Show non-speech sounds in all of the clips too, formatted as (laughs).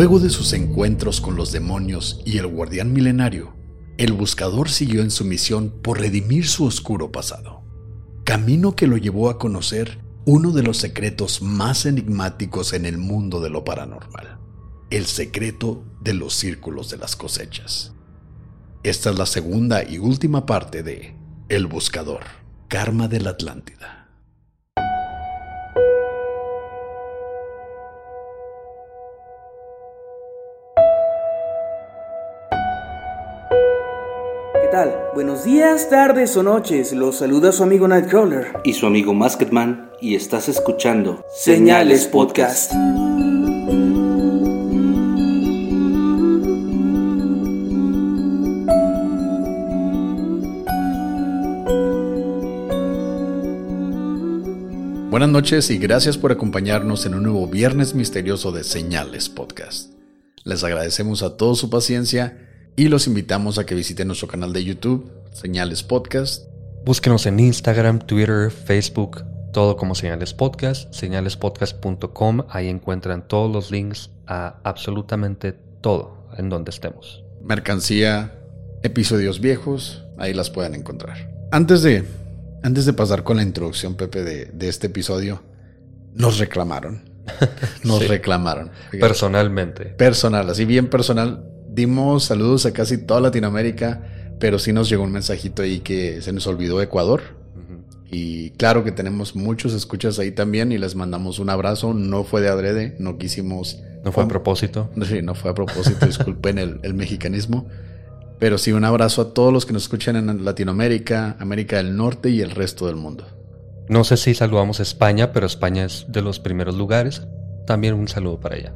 Luego de sus encuentros con los demonios y el guardián milenario, el buscador siguió en su misión por redimir su oscuro pasado, camino que lo llevó a conocer uno de los secretos más enigmáticos en el mundo de lo paranormal, el secreto de los círculos de las cosechas. Esta es la segunda y última parte de El Buscador, Karma de la Atlántida. Buenos días, tardes o noches. Los saluda su amigo Nightcrawler. Y su amigo Masketman. Y estás escuchando Señales Podcast. Buenas noches y gracias por acompañarnos en un nuevo Viernes Misterioso de Señales Podcast. Les agradecemos a todos su paciencia y los invitamos a que visiten nuestro canal de YouTube, Señales Podcast. Búsquenos en Instagram, Twitter, Facebook, todo como Señales Podcast, señalespodcast.com. Ahí encuentran todos los links a absolutamente todo en donde estemos. Mercancía, episodios viejos, ahí las pueden encontrar. Antes de, antes de pasar con la introducción, Pepe, de, este episodio, nos reclamaron. (laughs) Nos reclamaron. Personalmente. Personal, así bien personal dimos saludos a casi toda Latinoamérica, pero sí nos llegó un mensajito ahí que se nos olvidó Ecuador. Y claro que tenemos muchos escuchas ahí también y les mandamos un abrazo. No fue de adrede, no quisimos... No fue a propósito. (laughs) Sí, no fue a propósito, disculpen el, el mexicanismo. Pero sí, un abrazo a todos los que nos escuchan en Latinoamérica, América del Norte y el resto del mundo. No sé si saludamos a España, pero España es de los primeros lugares. También un saludo para allá.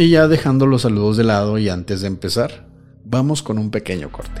Y ya dejando los saludos de lado y antes de empezar, vamos con un pequeño corte.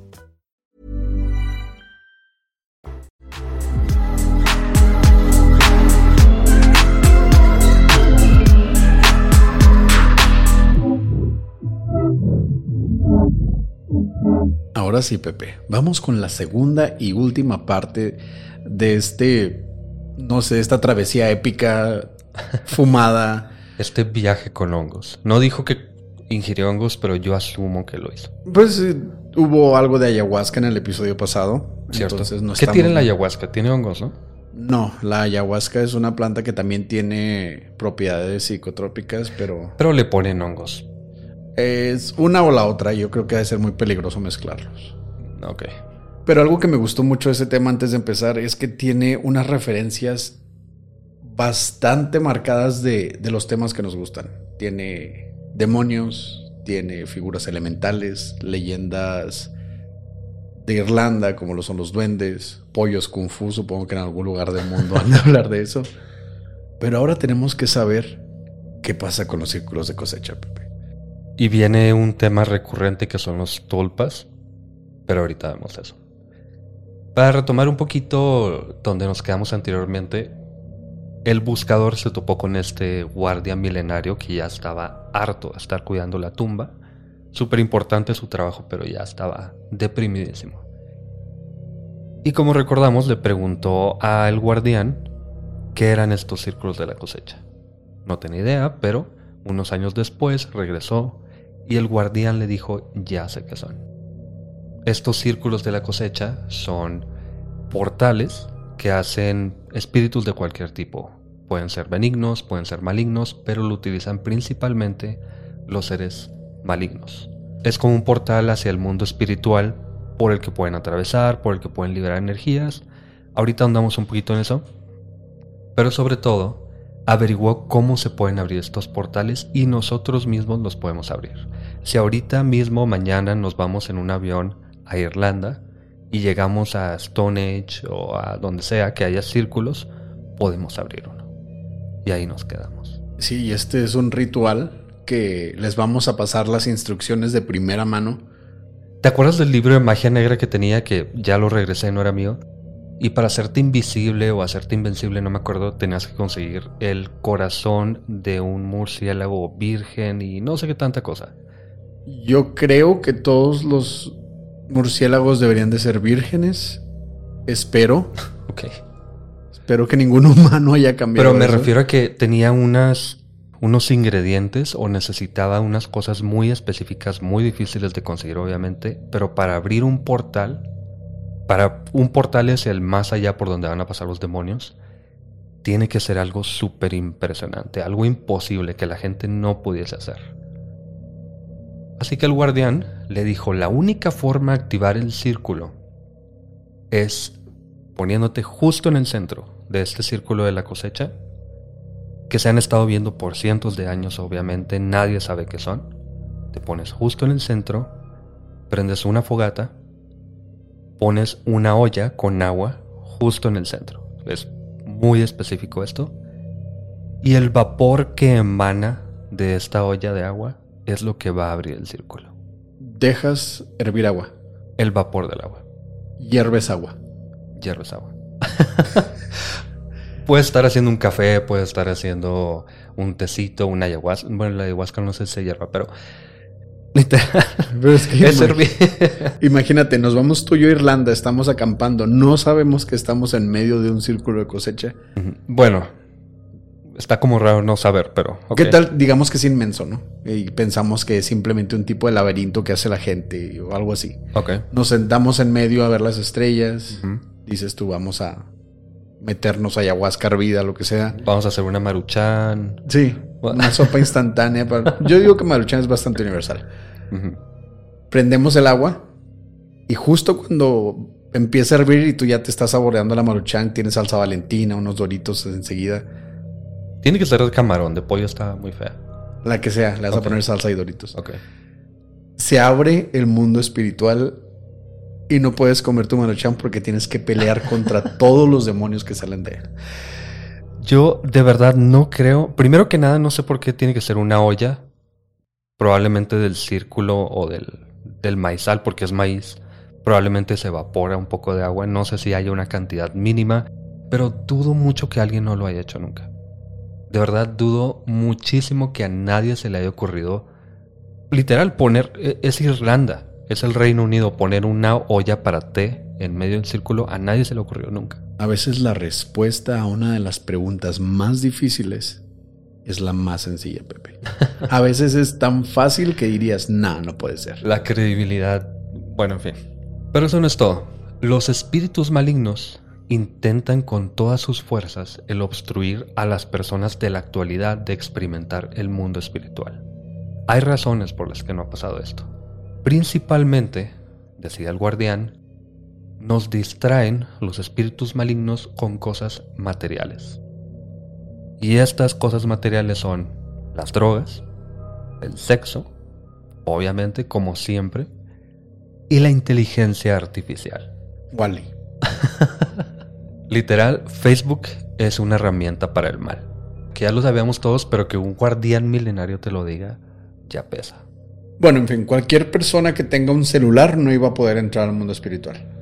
Ahora sí, Pepe, vamos con la segunda y última parte de este no sé, esta travesía épica, (laughs) fumada. Este viaje con hongos. No dijo que ingirió hongos, pero yo asumo que lo hizo. Pues eh, hubo algo de ayahuasca en el episodio pasado. Cierto. ¿Qué tiene la ayahuasca? Tiene hongos, ¿no? No, la ayahuasca es una planta que también tiene propiedades psicotrópicas, pero... Pero le ponen hongos. Es una o la otra. Yo creo que debe ser muy peligroso mezclarlos. Ok. Pero algo que me gustó mucho de ese tema antes de empezar es que tiene unas referencias bastante marcadas de, los temas que nos gustan. Tiene demonios, tiene figuras elementales, leyendas de Irlanda, como lo son los duendes, pollos kung fu, supongo que en algún lugar del mundo (laughs) van a hablar de eso. Pero ahora tenemos que saber qué pasa con los círculos de cosecha, Pepe. Y viene un tema recurrente que son los tulpas, pero ahorita vemos eso. Para retomar un poquito donde nos quedamos anteriormente, el buscador se topó con este guardia milenario que ya estaba harto de estar cuidando la tumba. Súper importante su trabajo, pero ya estaba deprimidísimo. Y como recordamos, le preguntó al guardián qué eran estos círculos de la cosecha. No tenía idea, pero unos años después regresó y el guardián le dijo, ya sé qué son. Estos círculos de la cosecha son portales que hacen espíritus de cualquier tipo. Pueden ser benignos, pueden ser malignos, pero lo utilizan principalmente los seres malignos. Es como un portal hacia el mundo espiritual por el que pueden atravesar, por el que pueden liberar energías. Ahorita andamos un poquito en eso. Pero sobre todo, averiguó cómo se pueden abrir estos portales y nosotros mismos los podemos abrir. Si ahorita mismo, mañana, nos vamos en un avión a Irlanda y llegamos a Stone Age o a donde sea que haya círculos, podemos abrir uno. Y ahí nos quedamos. Sí, este es un ritual que les vamos a pasar las instrucciones de primera mano. ¿Te acuerdas del libro de magia negra que tenía que ya lo regresé, no era mío? Y para hacerte invisible o hacerte invencible, no me acuerdo, tenías que conseguir el corazón de un murciélago virgen y no sé qué tanta cosa. Yo creo que todos los murciélagos deberían de ser vírgenes. Espero. (laughs) Ok. Espero que ningún humano haya cambiado. Pero me eso. refiero a que tenía unas, unos ingredientes o necesitaba unas cosas muy específicas, muy difíciles de conseguir, obviamente. Pero para abrir un portal, para un portal hacia el más allá por donde van a pasar los demonios, tiene que ser algo súper impresionante, algo imposible que la gente no pudiese hacer. Así que el guardián le dijo, la única forma de activar el círculo es poniéndote justo en el centro de este círculo de la cosecha, que se han estado viendo por cientos de años, obviamente, nadie sabe qué son. Te pones justo en el centro, prendes una fogata, pones una olla con agua justo en el centro. Es muy específico esto. Y el vapor que emana de esta olla de agua es lo que va a abrir el círculo. Dejas hervir agua. El vapor del agua. Hierves agua. Hierves agua. (laughs) puedes estar haciendo un café, puedes estar haciendo un tecito, una ayahuasca. Bueno, la ayahuasca no sé si se hierva, pero literal. (laughs) Es que Es. (laughs) Imagínate, nos vamos tú y yo a Irlanda, estamos acampando, no sabemos que estamos en medio de un círculo de cosecha. Bueno, está como raro no saber, pero. ¿Qué tal? Digamos que es inmenso, ¿no? Y pensamos que es simplemente un tipo de laberinto que hace la gente o algo así. Ok. Nos sentamos en medio a ver las estrellas. Dices tú, vamos a meternos ayahuasca hervida, lo que sea. Vamos a hacer una maruchan. Sí, una sopa instantánea. para- (laughs) Yo digo que Maruchan es bastante universal. Prendemos el agua y justo cuando empieza a hervir y tú ya te estás saboreando la Maruchan, tienes salsa valentina, unos doritos enseguida. Tiene que ser de camarón, de pollo está muy fea. La que sea, le vas a poner salsa y doritos. Ok. Se abre el mundo espiritual y no puedes comer tu Maruchan porque tienes que pelear contra (laughs) todos los demonios que salen de él. Yo de verdad no creo. Primero que nada, no sé por qué tiene que ser una olla. Probablemente del círculo o del, del maizal, porque es maíz. Probablemente se evapora un poco de agua. No sé si haya una cantidad mínima. Pero dudo mucho que alguien no lo haya hecho nunca. De verdad dudo muchísimo que a nadie se le haya ocurrido. Literal, poner. e- Es Irlanda. Es el Reino Unido. Poner una olla para té en medio del círculo. A nadie se le ocurrió nunca. A veces la respuesta a una de las preguntas más difíciles es la más sencilla, Pepe. (laughs) A veces es tan fácil que dirías, nah, no puede ser. La credibilidad. Bueno, en fin. Pero eso no es todo. Los espíritus malignos intentan con todas sus fuerzas el obstruir a las personas de la actualidad de experimentar el mundo espiritual. Hay razones por las que no ha pasado esto. Principalmente, decía el guardián, nos distraen los espíritus malignos con cosas materiales. Y estas cosas materiales son las drogas, el sexo, obviamente como siempre, y la inteligencia artificial. Wally. (laughs) Literal, Facebook es una herramienta para el mal. Que ya lo sabíamos todos, pero que un guardián milenario te lo diga, ya pesa. Bueno, en fin, cualquier persona que tenga un celular no iba a poder entrar al mundo espiritual.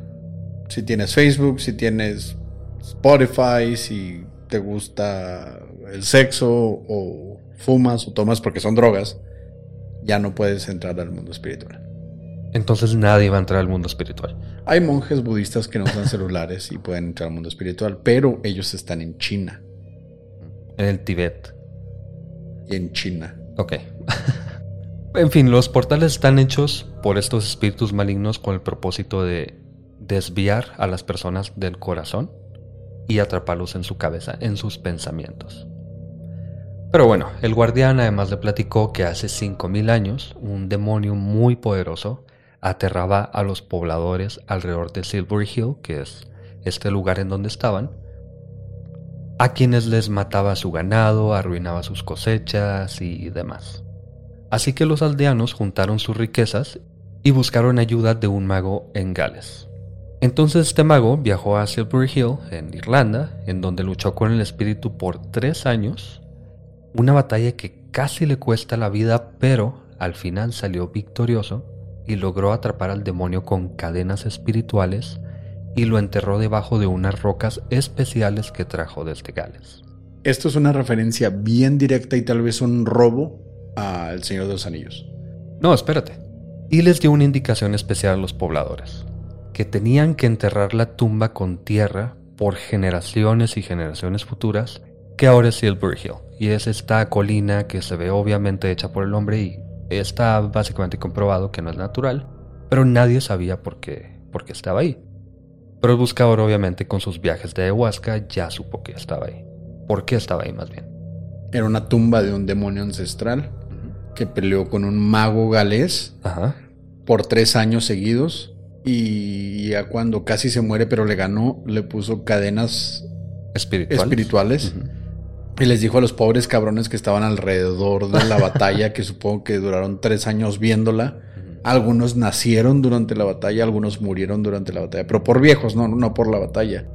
Si tienes Facebook, si tienes Spotify, si te gusta el sexo o fumas o tomas porque son drogas, ya no puedes entrar al mundo espiritual. Entonces nadie va a entrar al mundo espiritual. Hay monjes budistas que no usan (laughs) celulares y pueden entrar al mundo espiritual, pero ellos están en China. En el Tíbet. Y en China. Ok. (laughs) en fin, los portales están hechos por estos espíritus malignos con el propósito de desviar a las personas del corazón y atraparlos en su cabeza, en sus pensamientos. Pero bueno, el guardián además le platicó que hace 5.000 años un demonio muy poderoso aterraba a los pobladores alrededor de Silver Hill, que es este lugar en donde estaban, a quienes les mataba su ganado, arruinaba sus cosechas y demás. Así que los aldeanos juntaron sus riquezas y buscaron ayuda de un mago en Gales. Entonces este mago viajó a Silver Hill, en Irlanda, en donde luchó con el espíritu por tres años una batalla que casi le cuesta la vida, pero al final salió victorioso y logró atrapar al demonio con cadenas espirituales y lo enterró debajo de unas rocas especiales que trajo desde Gales. Esto es una referencia bien directa y tal vez un robo al Señor de los Anillos. No, espérate. Y les dio una indicación especial a los pobladores, que tenían que enterrar la tumba con tierra por generaciones y generaciones futuras que ahora es Silver Hill. Y es esta colina que se ve obviamente hecha por el hombre y está básicamente comprobado que no es natural, pero nadie sabía por qué, por qué estaba ahí. Pero el buscador obviamente con sus viajes de ayahuasca ya supo que estaba ahí. ¿Por qué estaba ahí más bien? Era una tumba de un demonio ancestral que peleó con un mago galés por tres años seguidos y ya cuando casi se muere pero le ganó, le puso cadenas espirituales y les dijo a los pobres cabrones que estaban alrededor de la (laughs) batalla, que supongo que duraron tres años viéndola. Algunos nacieron durante la batalla, algunos murieron durante la batalla, pero por viejos, no, no por la batalla.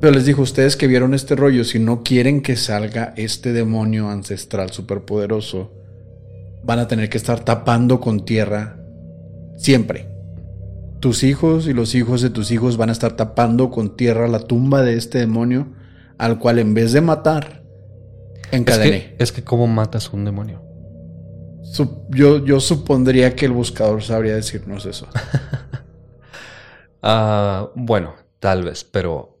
Pero les dijo, ustedes que vieron este rollo, si no quieren que salga este demonio ancestral superpoderoso, van a tener que estar tapando con tierra siempre. Tus hijos y los hijos de tus hijos van a estar tapando con tierra la tumba de este demonio, al cual en vez de matar, Encadené. Es que, ¿cómo matas un demonio? yo, yo supondría que el buscador sabría decirnos eso. (laughs) Ah, bueno, tal vez, pero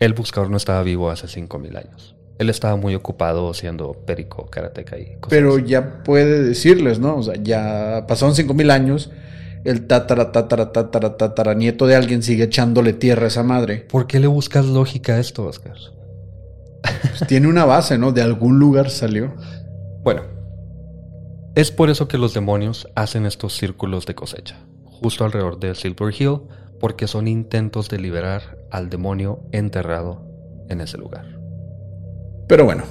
el buscador no estaba vivo hace 5000 años. Él estaba muy ocupado siendo perico, karateca y cosas Pero ya puede decirles, ¿no? O sea, ya pasaron 5000 años. El tatara, tatara, tatara, tatara nieto de alguien sigue echándole tierra a esa madre. ¿Por qué le buscas lógica a esto, Oscar? Pues tiene una base, ¿no? De algún lugar salió. Bueno, es por eso que los demonios hacen estos círculos de cosecha, justo alrededor de Silver Hill, porque son intentos de liberar al demonio enterrado en ese lugar. Pero bueno,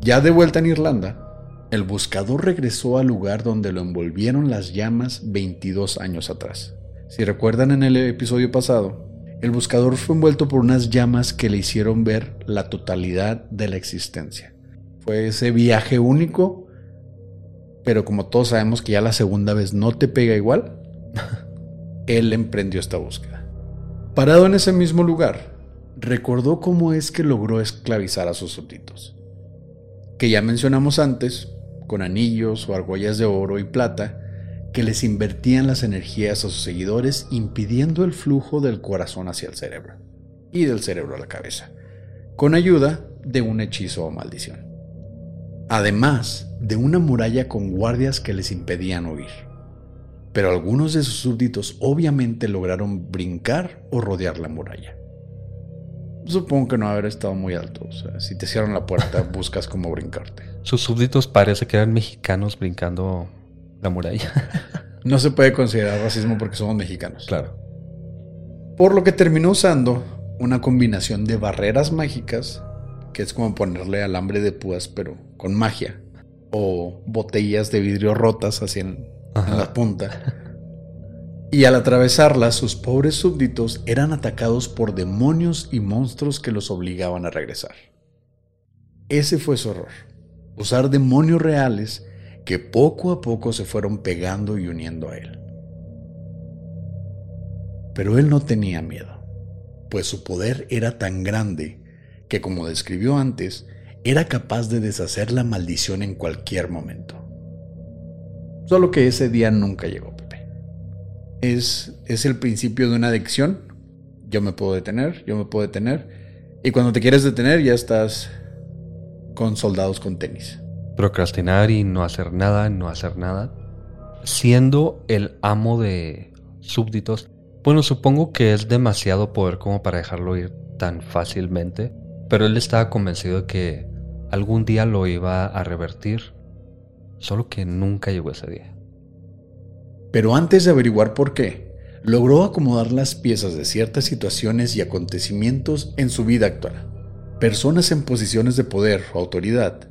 ya de vuelta en Irlanda, el buscador regresó al lugar donde lo envolvieron las llamas 22 años atrás. Si recuerdan en el episodio pasado, el buscador fue envuelto por unas llamas que le hicieron ver la totalidad de la existencia. Fue ese viaje único, pero como todos sabemos que ya la segunda vez no te pega igual, (laughs) él emprendió esta búsqueda. Parado en ese mismo lugar, recordó cómo es que logró esclavizar a sus súbditos, que ya mencionamos antes, con anillos o argollas de oro y plata, que les invertían las energías a sus seguidores impidiendo el flujo del corazón hacia el cerebro y del cerebro a la cabeza, con ayuda de un hechizo o maldición. Además de una muralla con guardias que les impedían huir. Pero algunos de sus súbditos obviamente lograron brincar o rodear la muralla. Supongo que no haber estado muy alto. O sea, si te cierran la puerta, (laughs) buscas cómo brincarte. Sus súbditos parece que eran mexicanos brincando la muralla. (laughs) no se puede considerar racismo porque somos mexicanos. Claro. Por lo que terminó usando una combinación de barreras mágicas, que es como ponerle alambre de púas, pero con magia, o botellas de vidrio rotas así en, en la punta. (laughs) Y al atravesarlas, sus pobres súbditos eran atacados por demonios y monstruos que los obligaban a regresar. Ese fue su horror. Usar demonios reales que poco a poco se fueron pegando y uniendo a él. Pero él no tenía miedo, pues su poder era tan grande que, como describió antes, era capaz de deshacer la maldición en cualquier momento. Solo que ese día nunca llegó. Es, es el principio de una adicción. Yo me puedo detener, yo me puedo detener. Y cuando te quieres detener ya estás con soldados con tenis. Procrastinar y no hacer nada, no hacer nada. Siendo el amo de súbditos, bueno, supongo que es demasiado poder como para dejarlo ir tan fácilmente, pero él estaba convencido de que algún día lo iba a revertir, solo que nunca llegó ese día. Pero antes de averiguar por qué, logró acomodar las piezas de ciertas situaciones y acontecimientos en su vida actual. Personas en posiciones de poder o autoridad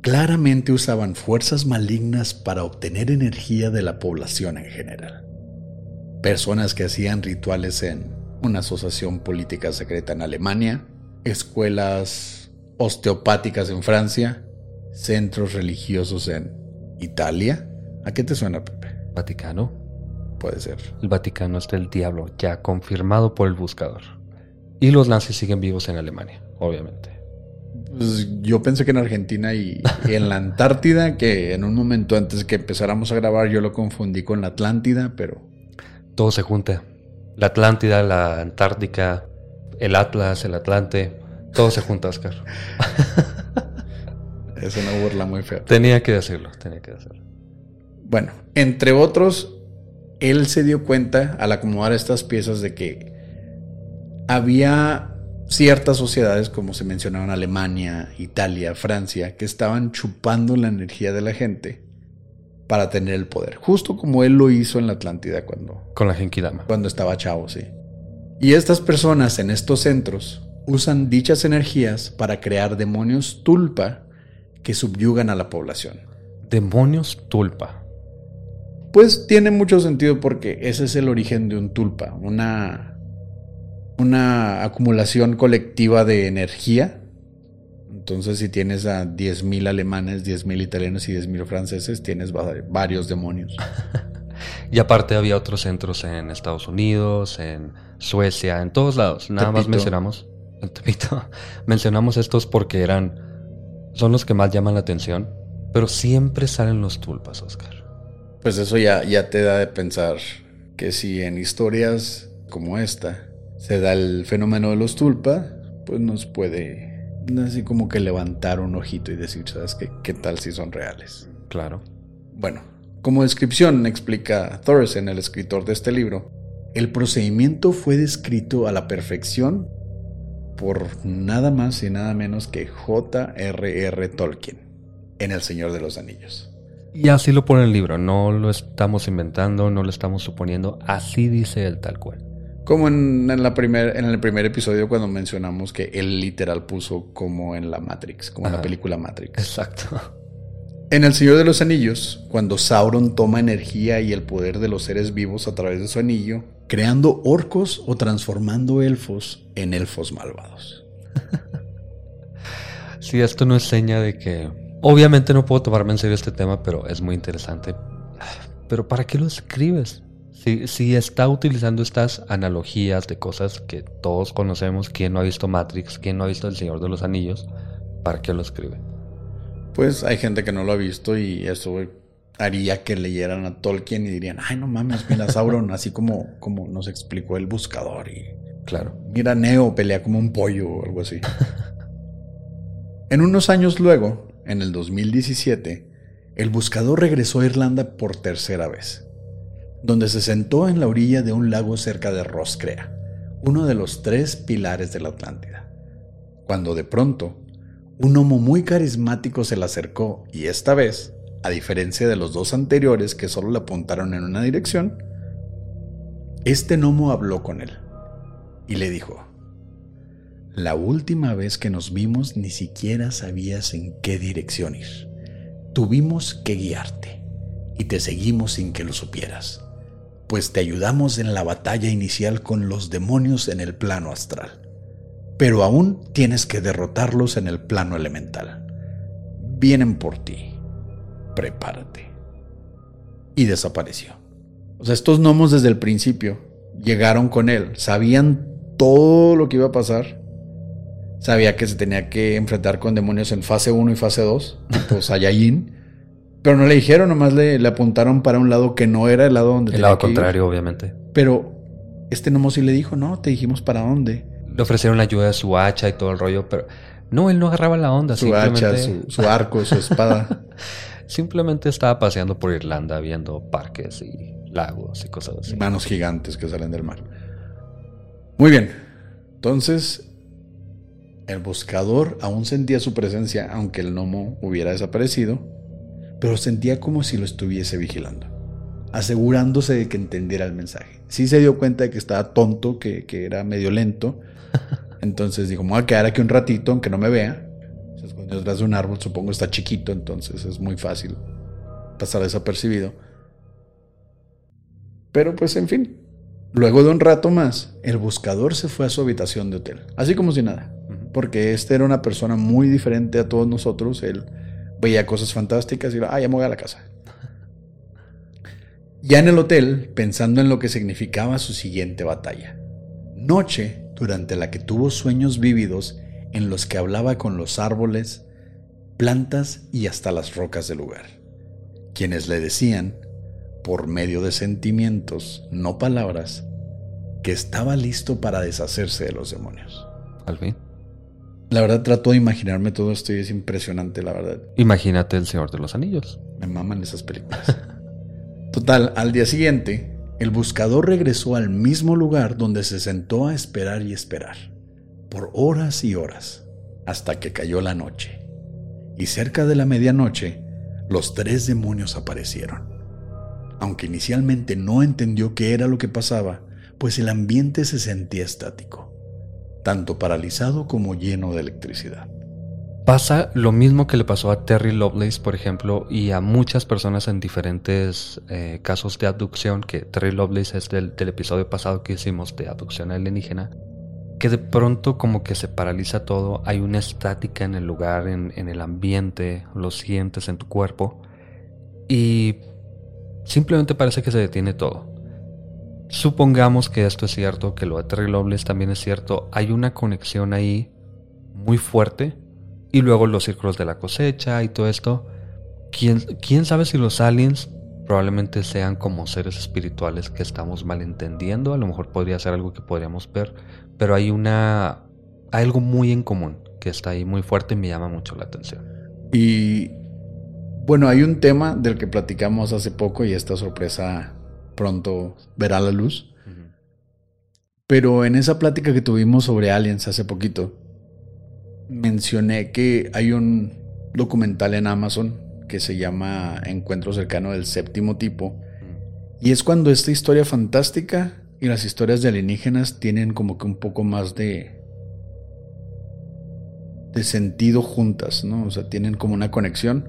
claramente usaban fuerzas malignas para obtener energía de la población en general. Personas que hacían rituales en una asociación política secreta en Alemania, escuelas osteopáticas en Francia, centros religiosos en Italia. ¿A qué te suena? Vaticano. Puede ser. El Vaticano es del diablo, ya confirmado por el buscador. Y los nazis siguen vivos en Alemania, obviamente. Pues yo pensé que en Argentina y, y, (laughs) en la Antártida, que en un momento antes que empezáramos a grabar yo lo confundí con la Atlántida, pero... Todo se junta. La Atlántida, la Antártica, el Atlas, el Atlante, todo se junta, Oscar. (laughs) es una burla muy fea. Tenía que decirlo, tenía que decirlo. Bueno, entre otros, él se dio cuenta al acomodar estas piezas de que había ciertas sociedades, como se mencionaban Alemania, Italia, Francia, que estaban chupando la energía de la gente para tener el poder. Justo como él lo hizo en la Atlántida cuando... Con la Genkidama. Cuando estaba chavo, sí. Y estas personas en estos centros usan dichas energías para crear demonios tulpa que subyugan a la población. Demonios tulpa. Pues tiene mucho sentido porque ese es el origen de un tulpa, una, una acumulación colectiva de energía. Entonces, si tienes a 10.000 alemanes, 10.000 italianos y 10.000 franceses, tienes varios demonios. (laughs) y aparte había otros centros en Estados Unidos, en Suecia, en todos lados. Nada más mencionamos, (laughs) mencionamos estos porque eran, son los que más llaman la atención, pero siempre salen los tulpas, Oscar. Pues eso ya, ya te da de pensar que si en historias como esta se da el fenómeno de los tulpas, pues nos puede así como que levantar un ojito y decir, ¿sabes qué? ¿Qué tal si son reales? Claro. Bueno, como descripción explica Thorsen, el escritor de este libro, el procedimiento fue descrito a la perfección por nada más y nada menos que J.R.R. Tolkien en El Señor de los Anillos. Y así lo pone el libro, no lo estamos inventando, no lo estamos suponiendo, así dice él tal cual. Como en, la primer, en el primer episodio cuando mencionamos que él literal puso como en la Matrix, como en la película Matrix. Exacto. En El Señor de los Anillos, cuando Sauron toma energía y el poder de los seres vivos a través de su anillo, creando orcos o transformando elfos en elfos malvados. (laughs) sí, esto no es seña de que... Obviamente no puedo tomarme en serio este tema, pero es muy interesante. Pero ¿para qué lo escribes? Si, está utilizando estas analogías de cosas que todos conocemos, ¿quién no ha visto Matrix? ¿Quién no ha visto El Señor de los Anillos? ¿Para qué lo escribe? Pues hay gente que no lo ha visto y eso haría que leyeran a Tolkien y dirían, ay no mames, mira Sauron, (laughs) así como, como nos explicó el buscador y claro, mira Neo pelea como un pollo o algo así. (laughs) en unos años luego, en el 2017, el buscador regresó a Irlanda por tercera vez donde se sentó en la orilla de un lago cerca de Roscrea, uno de los tres pilares de la Atlántida, cuando de pronto un homo muy carismático se le acercó y esta vez, a diferencia de los dos anteriores que solo le apuntaron en una dirección, este gnomo habló con él y le dijo, la última vez que nos vimos ni siquiera sabías en qué dirección ir. Tuvimos que guiarte y te seguimos sin que lo supieras pues te ayudamos en la batalla inicial con los demonios en el plano astral. Pero aún tienes que derrotarlos en el plano elemental. Vienen por ti. Prepárate. Y desapareció. O sea, estos gnomos desde el principio llegaron con él, sabían todo lo que iba a pasar. Sabía que se tenía que enfrentar con demonios en fase 1 y fase 2, tipo Saiyajin. Pero no le dijeron, nomás le, le apuntaron para un lado que no era el lado donde El tenía lado que ir. contrario, obviamente. Pero este Nomo sí le dijo, no, te dijimos para dónde. Le ofrecieron la ayuda de su hacha y todo el rollo, pero no, él no agarraba la onda. Su simplemente, hacha, su, su arco, su espada. (laughs) simplemente estaba paseando por Irlanda viendo parques y lagos y cosas así. Manos gigantes que salen del mar. Muy bien. Entonces, el buscador aún sentía su presencia, aunque el gnomo hubiera desaparecido, pero sentía como si lo estuviese vigilando, asegurándose de que entendiera el mensaje. Sí se dio cuenta de que estaba tonto, que, que era medio lento. (laughs) Entonces dijo, me voy a quedar aquí un ratito, aunque no me vea. Se escondió detrás de un árbol, supongo está chiquito, entonces es muy fácil pasar desapercibido. Pero pues en fin, luego de un rato más, el buscador se fue a su habitación de hotel, así como si nada, porque este era una persona muy diferente a todos nosotros, él veía cosas fantásticas y iba, ah, ya me voy a la casa. Ya en el hotel, pensando en lo que significaba su siguiente batalla. Noche durante la que tuvo sueños vívidos en los que hablaba con los árboles, plantas y hasta las rocas del lugar, quienes le decían, por medio de sentimientos, no palabras, que estaba listo para deshacerse de los demonios. Al fin. La verdad trato de imaginarme todo esto y es impresionante, la verdad. Imagínate el Señor de los Anillos. Me maman esas películas. (laughs) Total, al día siguiente, el buscador regresó al mismo lugar donde se sentó a esperar y esperar, por horas y horas, hasta que cayó la noche. Y cerca de la medianoche, los tres demonios aparecieron. Aunque inicialmente no entendió qué era lo que pasaba, pues el ambiente se sentía estático, tanto paralizado como lleno de electricidad. Pasa lo mismo que le pasó a Terry Lovelace, por ejemplo, y a muchas personas en diferentes eh, casos de abducción, que Terry Lovelace es del, episodio pasado que hicimos de abducción alienígena, que de pronto como que se paraliza todo, hay una estática en el lugar, en el ambiente, lo sientes en tu cuerpo, y simplemente parece que se detiene todo. Supongamos que esto es cierto, que lo de Terry Lovelace también es cierto, hay una conexión ahí muy fuerte y luego los círculos de la cosecha y todo esto. ¿Quién, quién sabe si los aliens probablemente sean como seres espirituales que estamos malentendiendo? A lo mejor podría ser algo que podríamos ver, pero hay una. Hay algo muy en común que está ahí muy fuerte y me llama mucho la atención. Y bueno, hay un tema del que platicamos hace poco y esta sorpresa pronto verá la luz. Pero en esa plática que tuvimos sobre aliens hace poquito, mencioné que hay un documental en Amazon que se llama Encuentro cercano del séptimo tipo. Y es cuando esta historia fantástica y las historias de alienígenas tienen como que un poco más de de sentido juntas, ¿no? O sea, tienen como una conexión.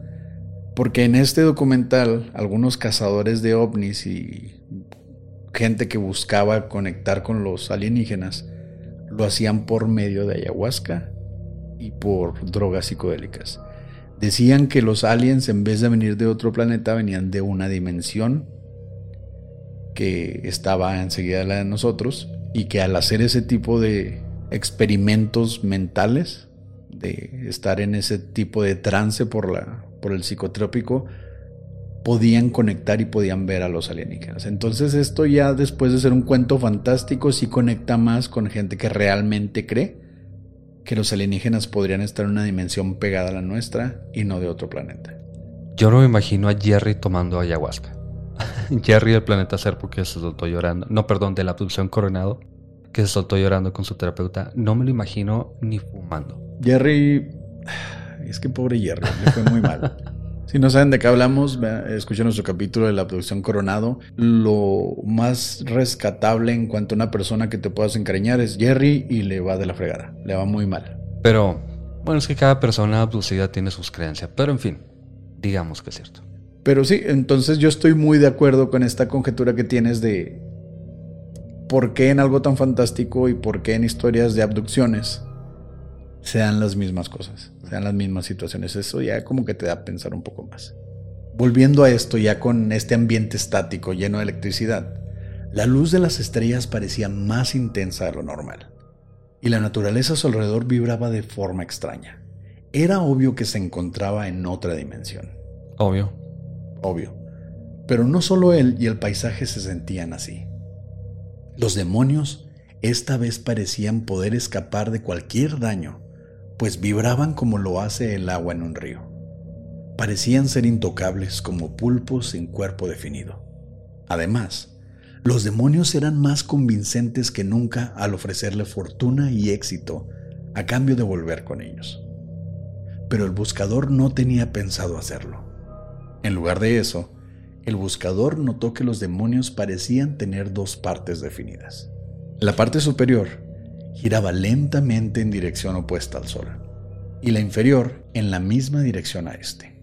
Porque en este documental, algunos cazadores de ovnis y gente que buscaba conectar con los alienígenas lo hacían por medio de ayahuasca y por drogas psicodélicas. Decían que los aliens en vez de venir de otro planeta venían de una dimensión que estaba enseguida la de nosotros y que al hacer ese tipo de experimentos mentales, de estar en ese tipo de trance por, la, por el psicotrópico, podían conectar y podían ver a los alienígenas. Entonces esto ya después de ser un cuento fantástico sí conecta más con gente que realmente cree que los alienígenas podrían estar en una dimensión pegada a la nuestra y no de otro planeta. Yo no me imagino a Jerry tomando ayahuasca. (laughs) Jerry del planeta Serpo que se soltó llorando. No, perdón, de la abducción Coronado que se soltó llorando con su terapeuta. No me lo imagino ni fumando. Jerry, es que pobre Jerry, le fue muy mal. Si no saben de qué hablamos, escuchen nuestro capítulo de la abducción Coronado. Lo más rescatable en cuanto a una persona que te puedas encariñar es Jerry y le va de la fregada. Le va muy mal. Pero, bueno, es que cada persona abducida tiene sus creencias. Pero en fin, digamos que es cierto. Pero sí, entonces yo estoy muy de acuerdo con esta conjetura que tienes de por qué en algo tan fantástico y por qué en historias de abducciones sean las mismas cosas, sean las mismas situaciones. Eso ya como que te da a pensar un poco más. Volviendo a esto ya con este ambiente estático lleno de electricidad, la luz de las estrellas parecía más intensa de lo normal, y la naturaleza a su alrededor vibraba de forma extraña. Era obvio que se encontraba en otra dimensión. Obvio. obvio. Pero no solo él y el paisaje se sentían así. Los demonios esta vez parecían poder escapar de cualquier daño, pues vibraban como lo hace el agua en un río. Parecían ser intocables como pulpos sin cuerpo definido. Además, los demonios eran más convincentes que nunca al ofrecerle fortuna y éxito a cambio de volver con ellos. Pero el buscador no tenía pensado hacerlo. En lugar de eso, el buscador notó que los demonios parecían tener dos partes definidas. La parte superior giraba lentamente en dirección opuesta al sol y la inferior en la misma dirección a este.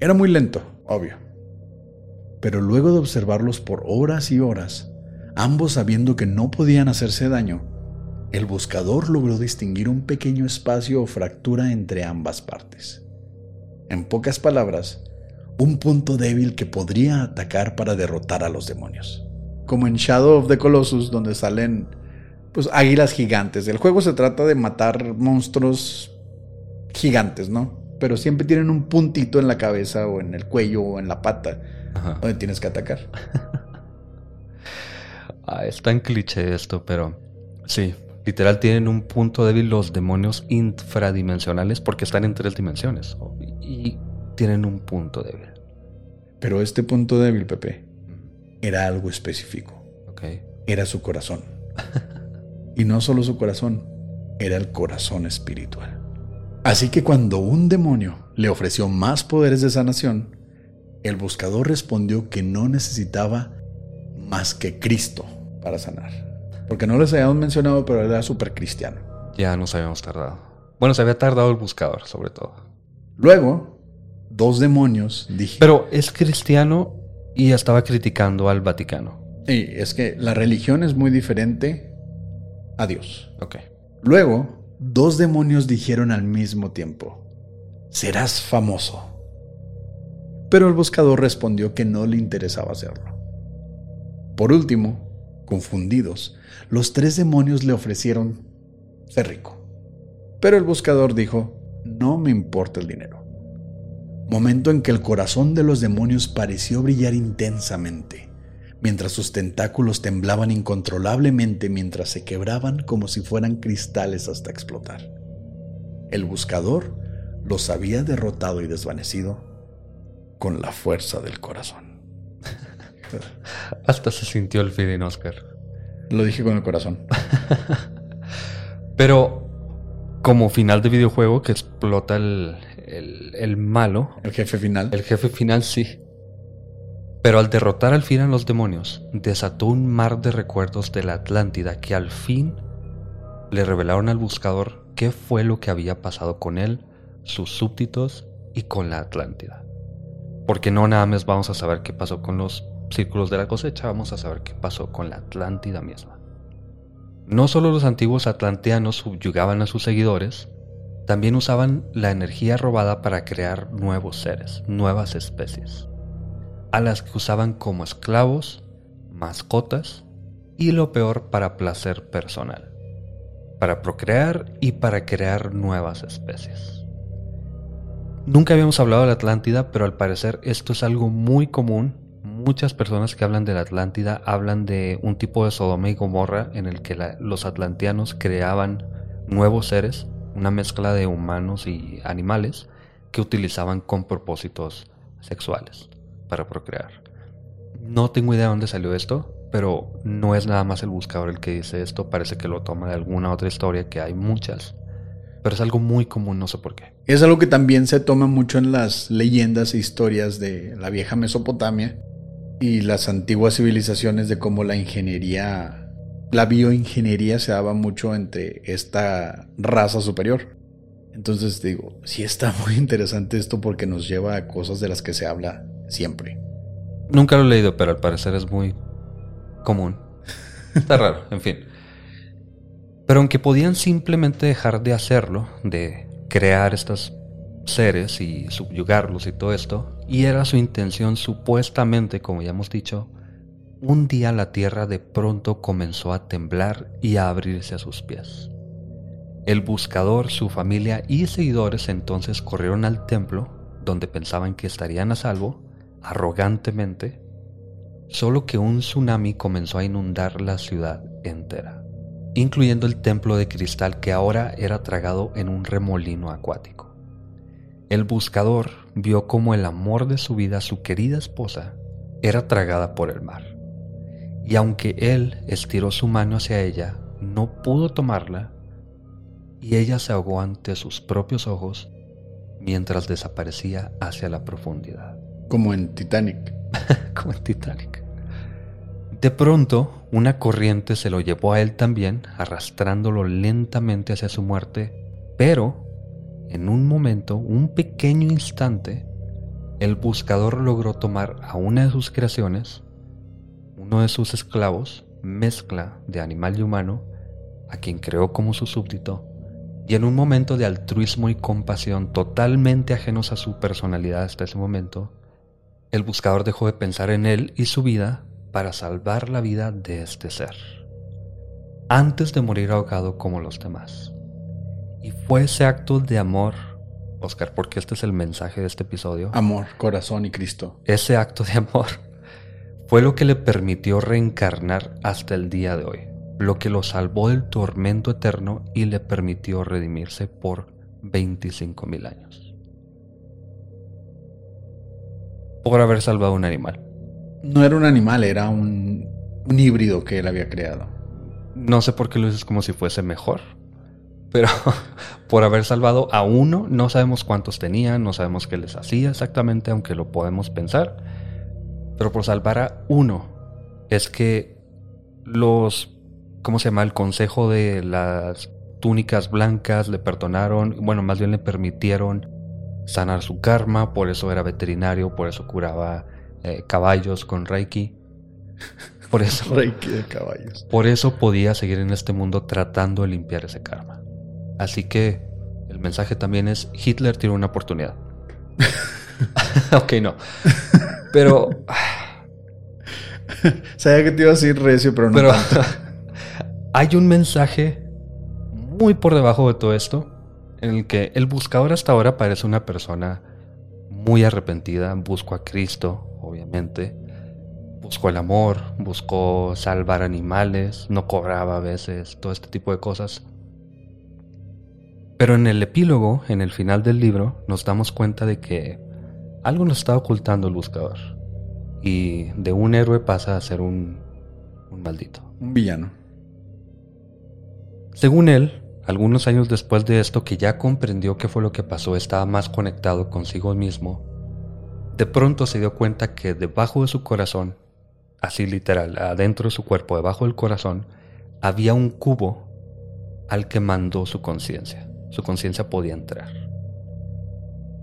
Era muy lento, obvio. Pero luego de observarlos por horas y horas, ambos sabiendo que no podían hacerse daño, el buscador logró distinguir un pequeño espacio o fractura entre ambas partes. En pocas palabras, un punto débil que podría atacar para derrotar a los demonios. Como en Shadow of the Colossus, donde salen pues águilas gigantes. El juego se trata de matar monstruos gigantes, ¿no? Pero siempre tienen un puntito en la cabeza o en el cuello o en la pata donde tienes que atacar. (laughs) ah, es tan cliché esto, pero sí, literal tienen un punto débil los demonios infradimensionales porque están en tres dimensiones y tienen un punto débil. Pero este punto débil, Pepe, era algo específico. Era su corazón. (laughs) Y no solo su corazón, era el corazón espiritual. Así que cuando un demonio le ofreció más poderes de sanación, el buscador respondió que no necesitaba más que Cristo para sanar. Porque no les habíamos mencionado, pero era súper cristiano. Ya nos habíamos tardado. Bueno, se había tardado el buscador, sobre todo. Luego, dos demonios dijeron... Pero es cristiano y estaba criticando al Vaticano. Sí, es que la religión es muy diferente Adiós. Ok. Luego, dos demonios dijeron al mismo tiempo, serás famoso. Pero el buscador respondió que no le interesaba hacerlo. Por último, confundidos, los tres demonios le ofrecieron ser rico. Pero el buscador dijo, no me importa el dinero. Momento en que el corazón de los demonios pareció brillar intensamente mientras sus tentáculos temblaban incontrolablemente mientras se quebraban como si fueran cristales hasta explotar. El buscador los había derrotado y desvanecido con la fuerza del corazón. (laughs) Hasta se sintió el feeling, Oscar. Lo dije con el corazón. (laughs) Pero como final de videojuego que explota el, el malo. El jefe final. El jefe final, sí. Pero al derrotar al fin a los demonios, desató un mar de recuerdos de la Atlántida que al fin le revelaron al buscador qué fue lo que había pasado con él, sus súbditos y con la Atlántida. Porque no nada más vamos a saber qué pasó con los círculos de la cosecha, vamos a saber qué pasó con la Atlántida misma. No solo los antiguos atlanteanos subyugaban a sus seguidores, también usaban la energía robada para crear nuevos seres, nuevas especies a las que usaban como esclavos, mascotas y lo peor para placer personal, para procrear y para crear nuevas especies. Nunca habíamos hablado de la Atlántida, pero al parecer esto es algo muy común. Muchas personas que hablan de la Atlántida hablan de un tipo de Sodoma y Gomorra en el que los atlanteanos creaban nuevos seres, una mezcla de humanos y animales que utilizaban con propósitos sexuales para procrear. No tengo idea de dónde salió esto, pero no es nada más el buscador el que dice esto, parece que lo toma de alguna otra historia, que hay muchas. Pero es algo muy común, no sé por qué. Es algo que también se toma mucho en las leyendas e historias de la vieja Mesopotamia y las antiguas civilizaciones de cómo la ingeniería, la bioingeniería se daba mucho entre esta raza superior. Entonces digo, sí está muy interesante esto porque nos lleva a cosas de las que se habla siempre. Nunca lo he leído, pero al parecer es muy común. Está (laughs) raro, en fin. Pero aunque podían simplemente dejar de hacerlo, de crear estos seres y subyugarlos y todo esto, y era su intención supuestamente, como ya hemos dicho, un día la tierra de pronto comenzó a temblar y a abrirse a sus pies. El buscador, su familia y seguidores entonces corrieron al templo, donde pensaban que estarían a salvo, arrogantemente, solo que un tsunami comenzó a inundar la ciudad entera, incluyendo el templo de cristal que ahora era tragado en un remolino acuático. El buscador vio como el amor de su vida, su querida esposa, era tragada por el mar. Y aunque él estiró su mano hacia ella, no pudo tomarla y ella se ahogó ante sus propios ojos mientras desaparecía hacia la profundidad. Como en Titanic. (laughs) Como en Titanic. De pronto, una corriente se lo llevó a él también, arrastrándolo lentamente hacia su muerte, pero, en un momento, un pequeño instante, el buscador logró tomar a una de sus creaciones, uno de sus esclavos, mezcla de animal y humano, a quien creó como su súbdito, y en un momento de altruismo y compasión totalmente ajenos a su personalidad hasta ese momento, el buscador dejó de pensar en él y su vida para salvar la vida de este ser, antes de morir ahogado como los demás. Y fue ese acto de amor, Oscar, porque este es el mensaje de este episodio. Amor, corazón y Cristo. Ese acto de amor fue lo que le permitió reencarnar hasta el día de hoy lo que lo salvó del tormento eterno y le permitió redimirse por 25 mil años. Por haber salvado un animal. No era un animal, era un, un híbrido que él había creado. No sé por qué lo dices como si fuese mejor. Pero (laughs) por haber salvado a uno, no sabemos cuántos tenían, no sabemos qué les hacía exactamente, aunque lo podemos pensar. Pero por salvar a uno, es que los ¿cómo se llama? El consejo de las túnicas blancas le perdonaron, bueno, más bien le permitieron sanar su karma, por eso era veterinario, por eso curaba eh, caballos con Reiki. Por eso, (laughs) Reiki de caballos. Por eso podía seguir en este mundo tratando de limpiar ese karma. Así que el mensaje también es Hitler tiene una oportunidad. (laughs) ok, no. Pero (laughs) Sabía que te iba a decir recio, pero no pero hay un mensaje muy por debajo de todo esto, en el que el buscador hasta ahora parece una persona muy arrepentida, buscó a Cristo, obviamente, buscó el amor, buscó salvar animales, no cobraba a veces, todo este tipo de cosas. Pero en el epílogo, en el final del libro, nos damos cuenta de que algo nos está ocultando el buscador. Y de un héroe pasa a ser un, un maldito. Un villano. Según él, algunos años después de esto que ya comprendió qué fue lo que pasó, estaba más conectado consigo mismo, de pronto se dio cuenta que debajo de su corazón, así literal, adentro de su cuerpo, debajo del corazón, había un cubo al que mandó su conciencia. Su conciencia podía entrar.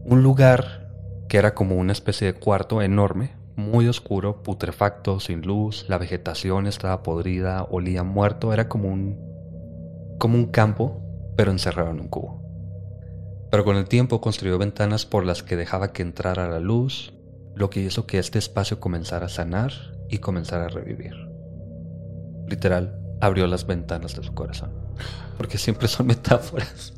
Un lugar que era como una especie de cuarto enorme, muy oscuro, putrefacto, sin luz, la vegetación estaba podrida, olía muerto, era como un como un campo, pero encerrado en un cubo. Pero con el tiempo construyó ventanas por las que dejaba que entrara la luz, lo que hizo que este espacio comenzara a sanar y comenzara a revivir. Literal, abrió las ventanas de su corazón. Porque siempre son metáforas.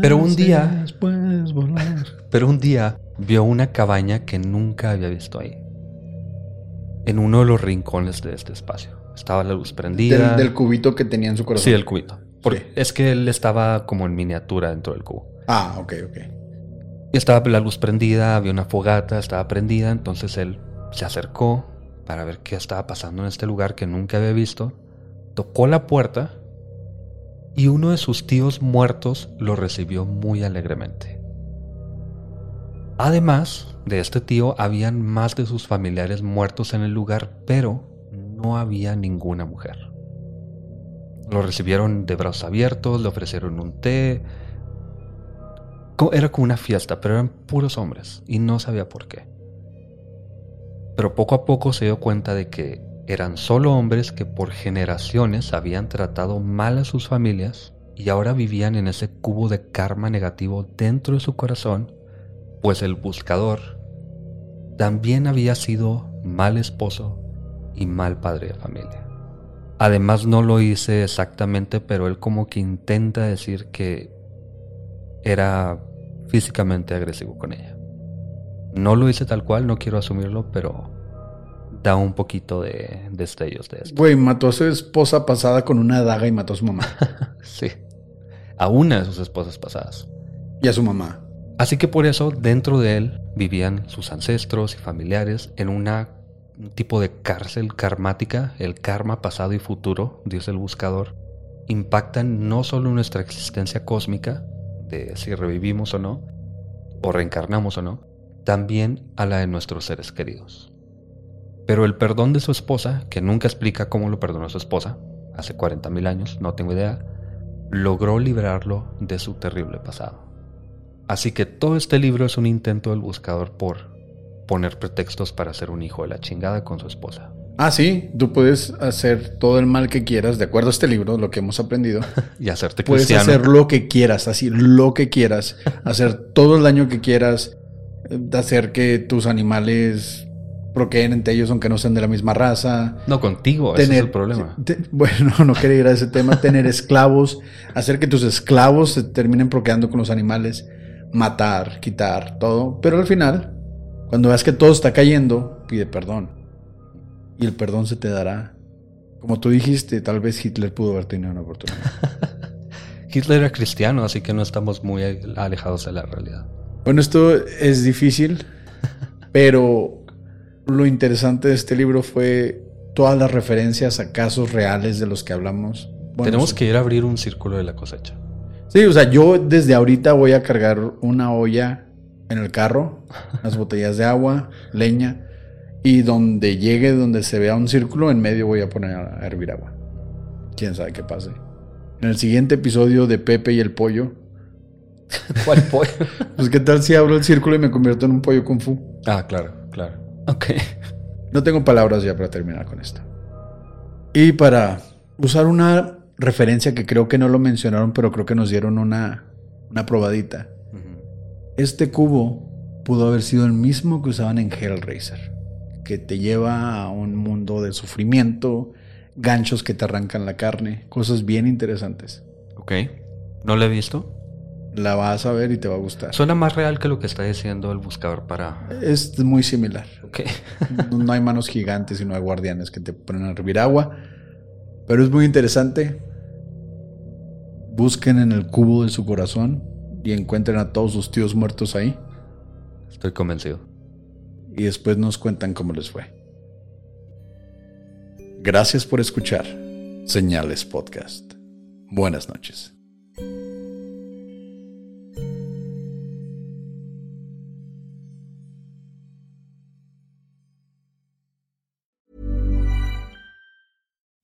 Pero un día, (laughs) pero un día vio una cabaña que nunca había visto ahí. En uno de los rincones de este espacio. Estaba la luz prendida. Del, del cubito que tenía en su corazón. Sí, el cubito. Porque Sí. es que él estaba como en miniatura dentro del cubo. Ah, ok, ok. Y estaba la luz prendida, había una fogata, estaba prendida, entonces él se acercó para ver qué estaba pasando en este lugar que nunca había visto. Tocó la puerta y uno de sus tíos muertos lo recibió muy alegremente. Además de este tío, habían más de sus familiares muertos en el lugar, pero no había ninguna mujer. Lo recibieron de brazos abiertos, le ofrecieron un té. Era como una fiesta, pero eran puros hombres y no sabía por qué. Pero poco a poco se dio cuenta de que eran solo hombres que por generaciones habían tratado mal a sus familias y ahora vivían en ese cubo de karma negativo dentro de su corazón, pues el buscador también había sido mal esposo y mal padre de familia. Además no lo hice exactamente, pero él como que intenta decir que era físicamente agresivo con ella. No lo hice tal cual, no quiero asumirlo, pero da un poquito de destellos de esto. Güey, mató a su esposa pasada con una daga y mató a su mamá. (laughs) sí. A una de sus esposas pasadas. Y a su mamá. Así que por eso dentro de él vivían sus ancestros y familiares en una, un tipo de cárcel karmática, el karma pasado y futuro, dice el buscador, impactan no solo nuestra existencia cósmica, de si revivimos o no, o reencarnamos o no, también a la de nuestros seres queridos. Pero el perdón de su esposa, que nunca explica cómo lo perdonó su esposa, hace 40.000 años, no tengo idea, logró librarlo de su terrible pasado. Así que todo este libro es un intento del buscador por poner pretextos para ser un hijo de la chingada con su esposa. Ah, sí, tú puedes hacer todo el mal que quieras, de acuerdo a este libro, lo que hemos aprendido. (laughs) y hacerte Puedes cristiano. hacer lo que quieras, así, lo que quieras. hacer todo el daño que quieras, hacer que tus animales procreen entre ellos aunque no sean de la misma raza. No, contigo, ese es el problema. te- bueno, (laughs) no quería ir a ese tema. Tener esclavos, hacer que tus esclavos se terminen procreando con los animales, matar, quitar, todo. Pero al final, cuando veas que todo está cayendo, pide perdón. Y el perdón se te dará. Como tú dijiste, tal vez Hitler pudo haber tenido una oportunidad. (laughs) Hitler era cristiano, así que no estamos muy alejados de la realidad. Bueno, esto es difícil, (laughs) pero lo interesante de este libro fue todas las referencias a casos reales de los que hablamos. Bueno, Tenemos sí. que ir a abrir un círculo de la cosecha. Sí, o sea, yo desde ahorita voy a cargar una olla en el carro, (laughs) las botellas de agua, leña, y donde llegue, donde se vea un círculo, en medio voy a poner a hervir agua. Quién sabe qué pase. En el siguiente episodio de Pepe y el pollo, (laughs) ¿Cuál pollo? (laughs) pues qué tal si abro el círculo y me convierto en un pollo kung fu. ah, claro, claro. Ok. No tengo palabras ya para terminar con esto. Y para usar una referencia que creo que no lo mencionaron, pero creo que nos dieron una, una probadita. Este cubo pudo haber sido el mismo que usaban en Hellraiser, que te lleva a un mundo de sufrimiento, ganchos que te arrancan la carne, cosas bien interesantes. Ok. ¿No lo he visto? La vas a ver y te va a gustar. Suena más real que lo que está diciendo el buscador para... Es muy similar. Ok. No hay manos gigantes y no hay guardianes que te ponen a hervir agua. Pero es muy interesante. Busquen en el cubo de su corazón y encuentren a todos sus tíos muertos ahí. Estoy convencido. Y después nos cuentan cómo les fue. Gracias por escuchar Señales Podcast. Buenas noches.